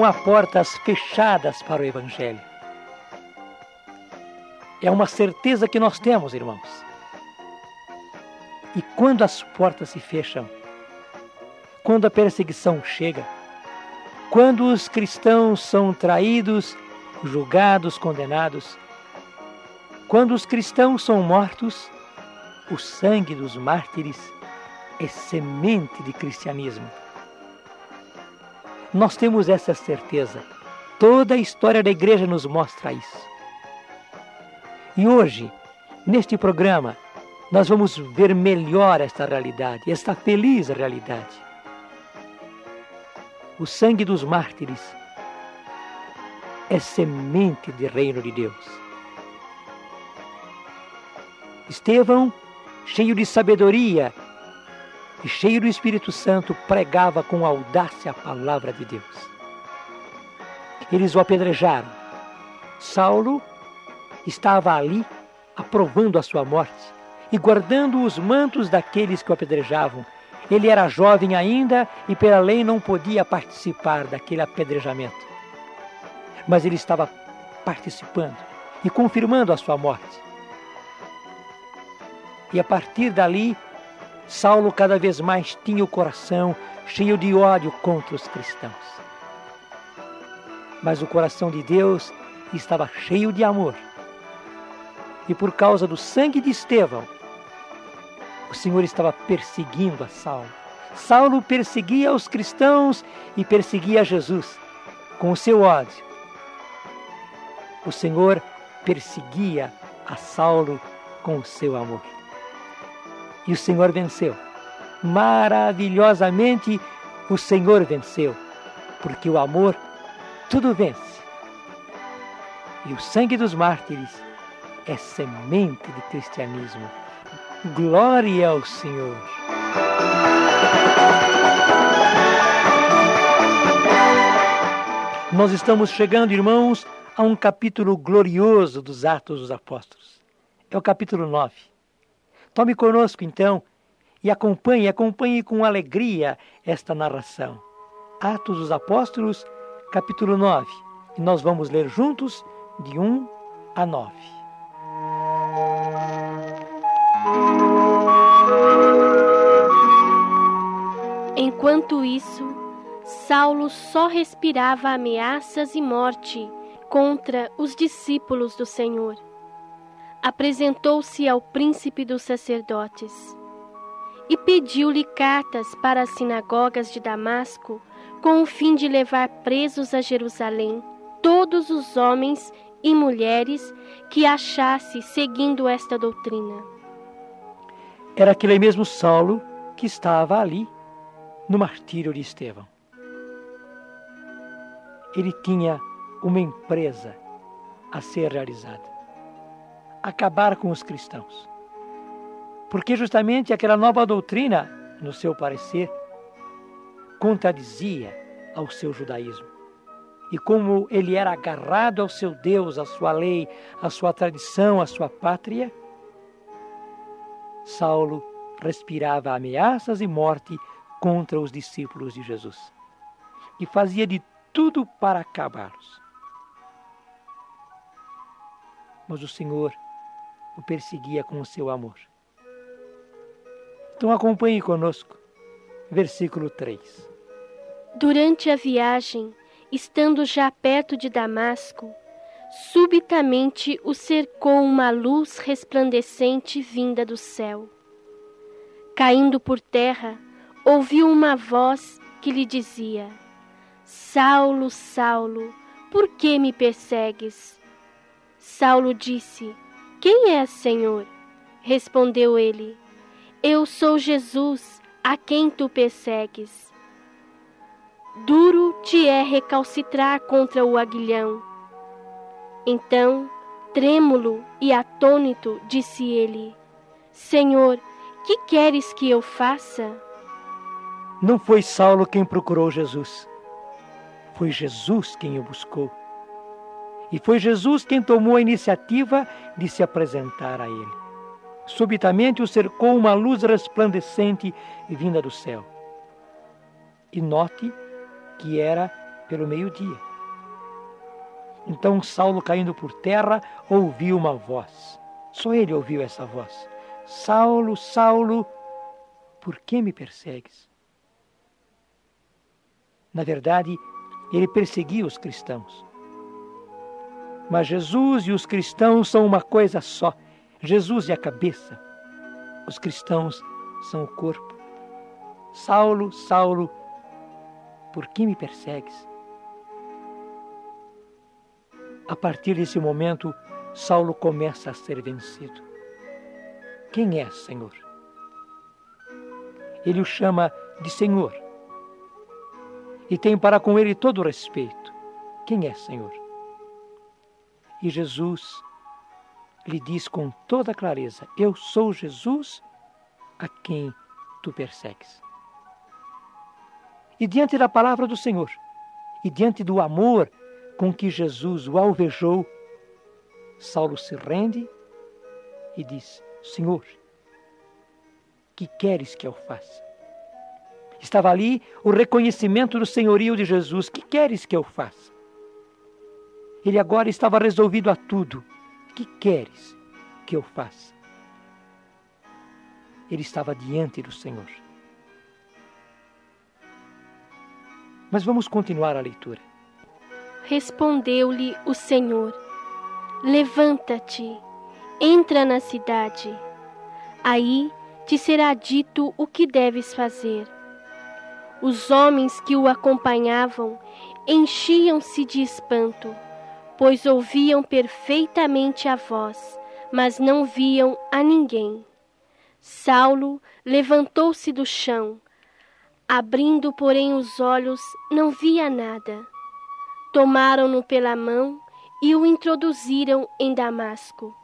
não há portas fechadas para o Evangelho. É uma certeza que nós temos, irmãos. E quando as portas se fecham, quando a perseguição chega, quando os cristãos são traídos, julgados, condenados, quando os cristãos são mortos, o sangue dos mártires é semente de cristianismo. Nós temos essa certeza. Toda a história da igreja nos mostra isso. E hoje, neste programa, nós vamos ver melhor esta realidade, esta feliz realidade. O sangue dos mártires é semente de reino de Deus. Estevão, cheio de sabedoria e cheio do Espírito Santo, pregava com audácia a palavra de Deus. Eles o apedrejaram. Saulo estava ali aprovando a sua morte e guardando os mantos daqueles que o apedrejavam. Ele era jovem ainda e, pela lei, não podia participar daquele apedrejamento. Mas ele estava participando e confirmando a sua morte. E a partir dali, Saulo cada vez mais tinha o coração cheio de ódio contra os cristãos. Mas o coração de Deus estava cheio de amor. E por causa do sangue de Estevão, o Senhor estava perseguindo a Saulo. Saulo perseguia os cristãos e perseguia Jesus com o seu ódio. O Senhor perseguia a Saulo com o seu amor. E o Senhor venceu. Maravilhosamente o Senhor venceu, porque o amor tudo vence. E o sangue dos mártires é semente de cristianismo. Glória ao Senhor. Nós estamos chegando, irmãos, a um capítulo glorioso dos Atos dos Apóstolos. É o capítulo 9. Tome conosco, então, e acompanhe, acompanhe com alegria esta narração. Atos dos Apóstolos, capítulo 9. E nós vamos ler juntos de 1 a 9. Enquanto isso, Saulo só respirava ameaças e morte contra os discípulos do Senhor. Apresentou-se ao príncipe dos sacerdotes e pediu-lhe cartas para as sinagogas de Damasco, com o fim de levar presos a Jerusalém todos os homens e mulheres que achasse seguindo esta doutrina. Era aquele mesmo Saulo que estava ali no martírio de Estevão. Ele tinha uma empresa a ser realizada: acabar com os cristãos. Porque justamente aquela nova doutrina, no seu parecer, contradizia ao seu judaísmo. E como ele era agarrado ao seu Deus, à sua lei, à sua tradição, à sua pátria, Saulo respirava ameaças e morte contra os discípulos de Jesus e fazia de tudo para acabá-los. Mas o Senhor o perseguia com o seu amor. Então acompanhe conosco, versículo 3. Durante a viagem, estando já perto de Damasco, subitamente o cercou uma luz resplandecente vinda do céu. Caindo por terra, ouviu uma voz que lhe dizia: Saulo, Saulo, por que me persegues? Saulo disse: Quem és, Senhor? Respondeu ele: Eu sou Jesus, a quem tu persegues. Duro te é recalcitrar contra o aguilhão. Então, trêmulo e atônito, disse ele: Senhor, que queres que eu faça? Não foi Saulo quem procurou Jesus. Foi Jesus quem o buscou. E foi Jesus quem tomou a iniciativa de se apresentar a ele. Subitamente o cercou uma luz resplandecente vinda do céu. E note que era pelo meio-dia. Então Saulo, caindo por terra, ouviu uma voz. Só ele ouviu essa voz. Saulo, Saulo, por que me persegues? Na verdade, ele perseguia os cristãos. Mas Jesus e os cristãos são uma coisa só. Jesus é a cabeça. Os cristãos são o corpo. Saulo, Saulo, por que me persegues? A partir desse momento, Saulo começa a ser vencido. Quem é Senhor? Ele o chama de Senhor e tem para com ele todo o respeito. Quem é Senhor? E Jesus lhe diz com toda clareza: Eu sou Jesus a quem tu persegues. E diante da palavra do Senhor, e diante do amor com que Jesus o alvejou, Saulo se rende e diz: Senhor, que queres que eu faça? Estava ali o reconhecimento do senhorio de Jesus. Que queres que eu faça? Ele agora estava resolvido a tudo. Que queres que eu faça? Ele estava diante do Senhor. Mas vamos continuar a leitura. Respondeu-lhe o Senhor: Levanta-te, entra na cidade. Aí te será dito o que deves fazer. Os homens que o acompanhavam enchiam-se de espanto, pois ouviam perfeitamente a voz, mas não viam a ninguém. Saulo levantou-se do chão. Abrindo, porém, os olhos, não via nada. Tomaram-no pela mão e o introduziram em Damasco,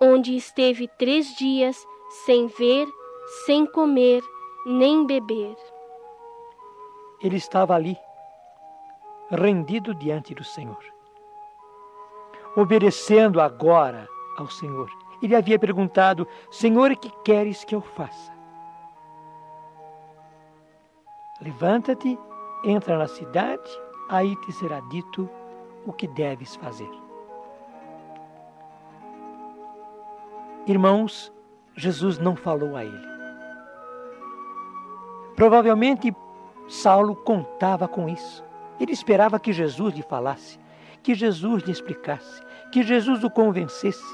onde esteve três dias sem ver, sem comer, nem beber ele estava ali, rendido diante do Senhor, obedecendo agora ao Senhor. Ele havia perguntado: Senhor, que queres que eu faça? Levanta-te, entra na cidade, aí te será dito o que deves fazer. Irmãos, Jesus não falou a ele. Provavelmente Saulo contava com isso. Ele esperava que Jesus lhe falasse, que Jesus lhe explicasse, que Jesus o convencesse,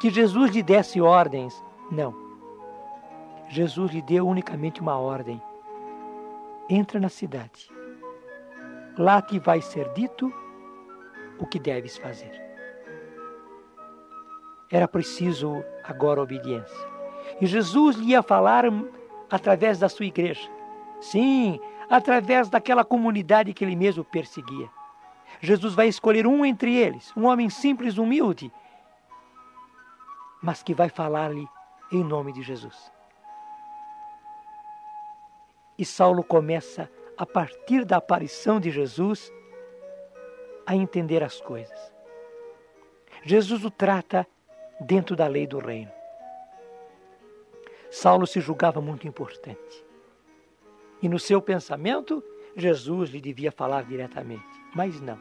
que Jesus lhe desse ordens. Não. Jesus lhe deu unicamente uma ordem: entra na cidade. Lá te vai ser dito o que deves fazer. Era preciso agora obediência. E Jesus lhe ia falar através da sua igreja. Sim, através daquela comunidade que ele mesmo perseguia. Jesus vai escolher um entre eles, um homem simples, humilde, mas que vai falar-lhe em nome de Jesus. E Saulo começa, a partir da aparição de Jesus, a entender as coisas. Jesus o trata dentro da lei do reino. Saulo se julgava muito importante. E no seu pensamento, Jesus lhe devia falar diretamente. Mas não.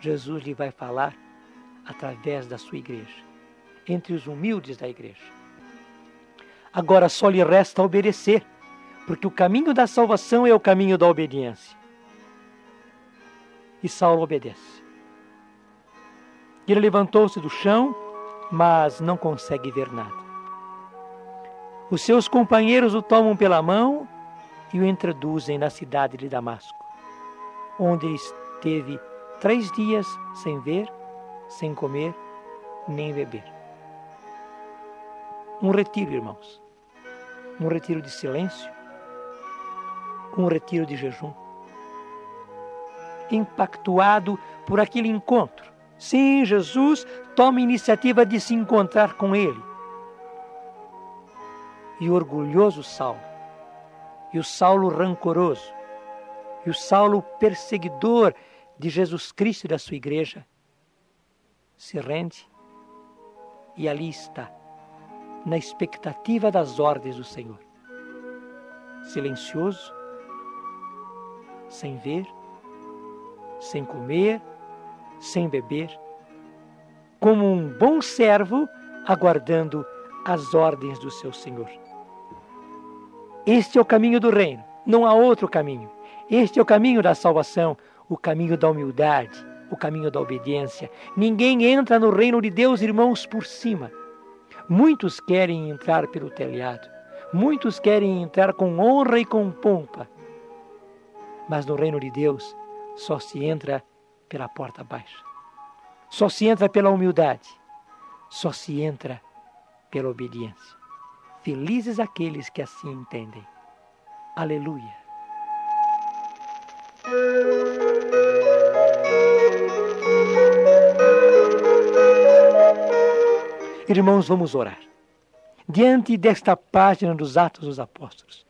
Jesus lhe vai falar através da sua igreja, entre os humildes da igreja. Agora só lhe resta obedecer, porque o caminho da salvação é o caminho da obediência. E Saulo obedece. Ele levantou-se do chão, mas não consegue ver nada. Os seus companheiros o tomam pela mão e o introduzem na cidade de Damasco, onde esteve três dias sem ver, sem comer, nem beber. Um retiro, irmãos. Um retiro de silêncio, um retiro de jejum. Impactuado por aquele encontro. Sim, Jesus toma iniciativa de se encontrar com ele e orgulhoso Saulo, e o Saulo rancoroso, e o Saulo perseguidor de Jesus Cristo e da sua igreja, se rende e ali está, na expectativa das ordens do Senhor. Silencioso, sem ver, sem comer, sem beber, como um bom servo aguardando as ordens do seu Senhor. Este é o caminho do reino, não há outro caminho. Este é o caminho da salvação, o caminho da humildade, o caminho da obediência. Ninguém entra no reino de Deus, irmãos, por cima. Muitos querem entrar pelo telhado, muitos querem entrar com honra e com pompa. Mas no reino de Deus só se entra pela porta baixa. Só se entra pela humildade. Só se entra pela obediência. Felizes aqueles que assim entendem. Aleluia. Irmãos, vamos orar. Diante desta página dos Atos dos Apóstolos,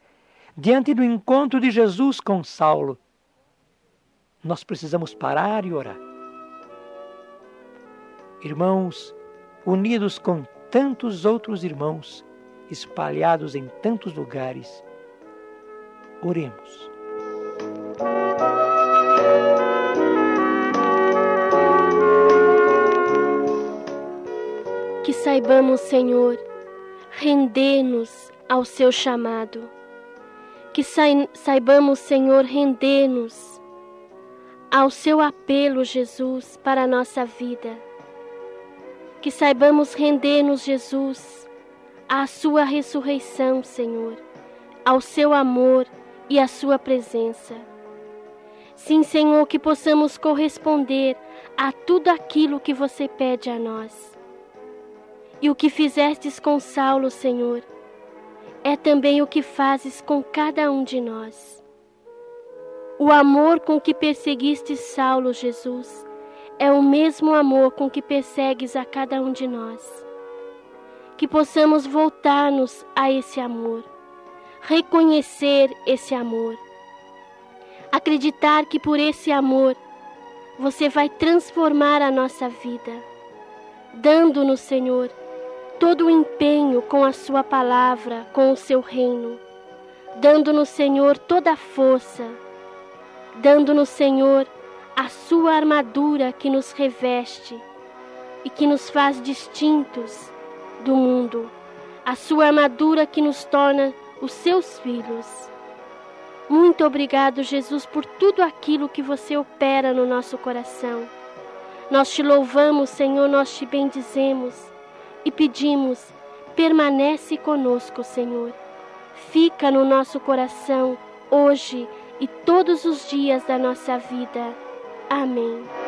diante do encontro de Jesus com Saulo, nós precisamos parar e orar. Irmãos, unidos com tantos outros irmãos espalhados em tantos lugares. Oremos. Que saibamos, Senhor, render-nos ao seu chamado. Que saibamos, Senhor, render-nos ao seu apelo, Jesus, para a nossa vida que saibamos render-nos, Jesus, à Sua ressurreição, Senhor, ao Seu amor e à Sua presença. Sim, Senhor, que possamos corresponder a tudo aquilo que você pede a nós. E o que fizestes com Saulo, Senhor, é também o que fazes com cada um de nós. O amor com que perseguiste Saulo, Jesus, é o mesmo amor com que persegues a cada um de nós. Que possamos voltar-nos a esse amor, reconhecer esse amor, acreditar que por esse amor você vai transformar a nossa vida, dando-nos, Senhor, todo o empenho com a Sua palavra, com o Seu reino, dando-nos, Senhor, toda a força, dando-nos, Senhor, a sua armadura que nos reveste e que nos faz distintos do mundo, a sua armadura que nos torna os seus filhos. Muito obrigado, Jesus, por tudo aquilo que você opera no nosso coração. Nós te louvamos, Senhor, nós te bendizemos e pedimos, permanece conosco, Senhor. Fica no nosso coração hoje e todos os dias da nossa vida Amém.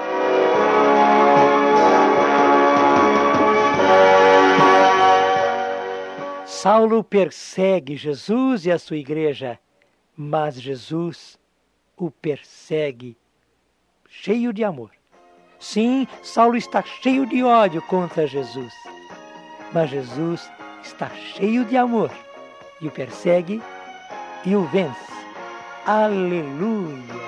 Saulo persegue Jesus e a sua igreja, mas Jesus o persegue cheio de amor. Sim, Saulo está cheio de ódio contra Jesus, mas Jesus está cheio de amor e o persegue e o vence. Aleluia!